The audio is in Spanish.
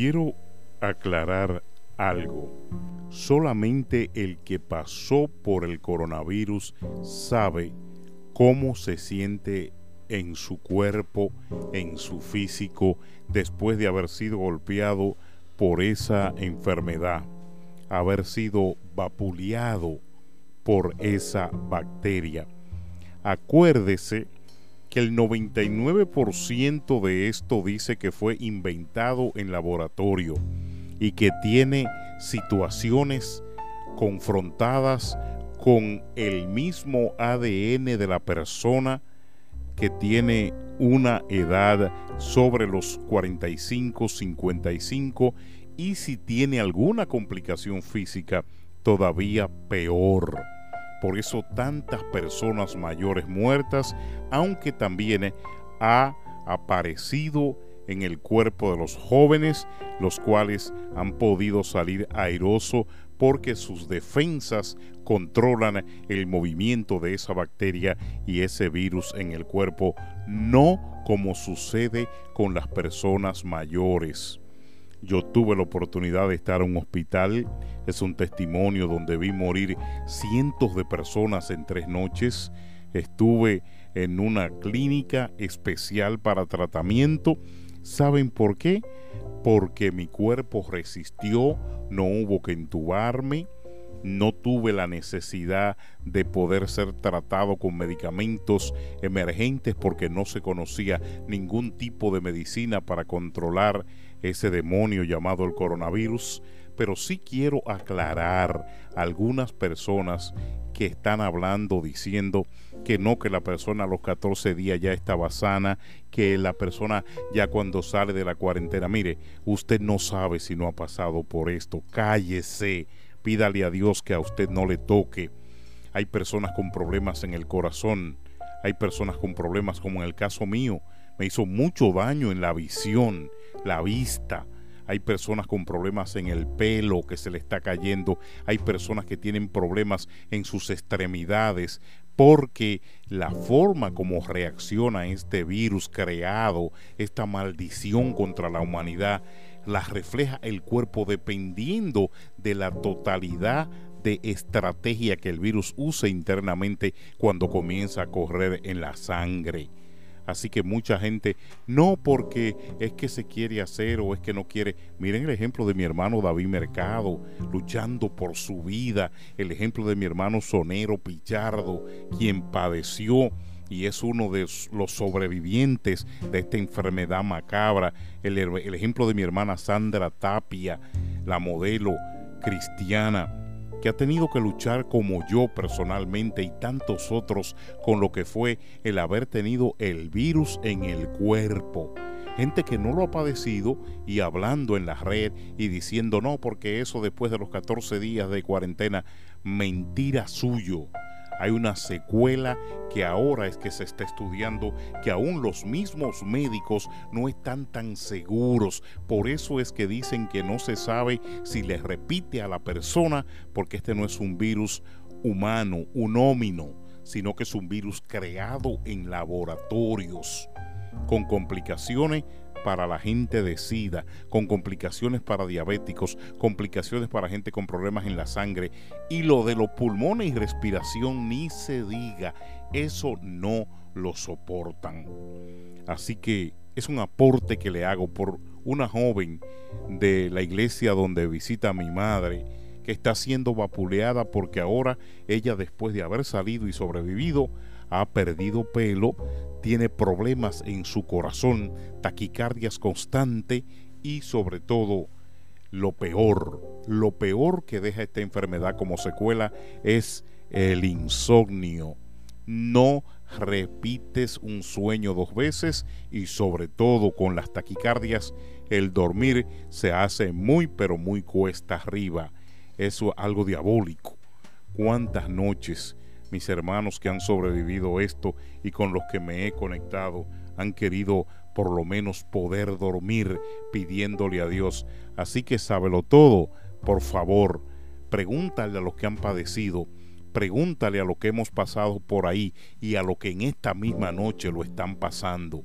quiero aclarar algo. Solamente el que pasó por el coronavirus sabe cómo se siente en su cuerpo, en su físico, después de haber sido golpeado por esa enfermedad, haber sido vapuleado por esa bacteria. Acuérdese que el 99% de esto dice que fue inventado en laboratorio y que tiene situaciones confrontadas con el mismo ADN de la persona que tiene una edad sobre los 45, 55 y si tiene alguna complicación física, todavía peor. Por eso tantas personas mayores muertas, aunque también ha aparecido en el cuerpo de los jóvenes, los cuales han podido salir airoso porque sus defensas controlan el movimiento de esa bacteria y ese virus en el cuerpo, no como sucede con las personas mayores. Yo tuve la oportunidad de estar en un hospital, es un testimonio donde vi morir cientos de personas en tres noches. Estuve en una clínica especial para tratamiento. ¿Saben por qué? Porque mi cuerpo resistió, no hubo que entubarme, no tuve la necesidad de poder ser tratado con medicamentos emergentes porque no se conocía ningún tipo de medicina para controlar ese demonio llamado el coronavirus, pero sí quiero aclarar a algunas personas que están hablando diciendo que no, que la persona a los 14 días ya estaba sana, que la persona ya cuando sale de la cuarentena, mire, usted no sabe si no ha pasado por esto, cállese, pídale a Dios que a usted no le toque. Hay personas con problemas en el corazón, hay personas con problemas como en el caso mío, me hizo mucho daño en la visión, la vista. Hay personas con problemas en el pelo que se le está cayendo. Hay personas que tienen problemas en sus extremidades porque la forma como reacciona este virus creado, esta maldición contra la humanidad, la refleja el cuerpo dependiendo de la totalidad de estrategia que el virus use internamente cuando comienza a correr en la sangre. Así que mucha gente, no porque es que se quiere hacer o es que no quiere. Miren el ejemplo de mi hermano David Mercado, luchando por su vida. El ejemplo de mi hermano Sonero Pichardo, quien padeció y es uno de los sobrevivientes de esta enfermedad macabra. El, el ejemplo de mi hermana Sandra Tapia, la modelo cristiana que ha tenido que luchar como yo personalmente y tantos otros con lo que fue el haber tenido el virus en el cuerpo. Gente que no lo ha padecido y hablando en la red y diciendo no porque eso después de los 14 días de cuarentena, mentira suyo hay una secuela que ahora es que se está estudiando, que aún los mismos médicos no están tan seguros. Por eso es que dicen que no se sabe si le repite a la persona, porque este no es un virus humano, un ómino, sino que es un virus creado en laboratorios con complicaciones para la gente de SIDA, con complicaciones para diabéticos, complicaciones para gente con problemas en la sangre. Y lo de los pulmones y respiración ni se diga, eso no lo soportan. Así que es un aporte que le hago por una joven de la iglesia donde visita a mi madre que está siendo vapuleada porque ahora ella después de haber salido y sobrevivido ha perdido pelo, tiene problemas en su corazón, taquicardias constante y sobre todo lo peor, lo peor que deja esta enfermedad como secuela es el insomnio. No repites un sueño dos veces y sobre todo con las taquicardias el dormir se hace muy pero muy cuesta arriba. Eso es algo diabólico. ¿Cuántas noches mis hermanos que han sobrevivido esto y con los que me he conectado han querido por lo menos poder dormir pidiéndole a Dios. Así que sábelo todo, por favor, pregúntale a los que han padecido, pregúntale a los que hemos pasado por ahí y a los que en esta misma noche lo están pasando.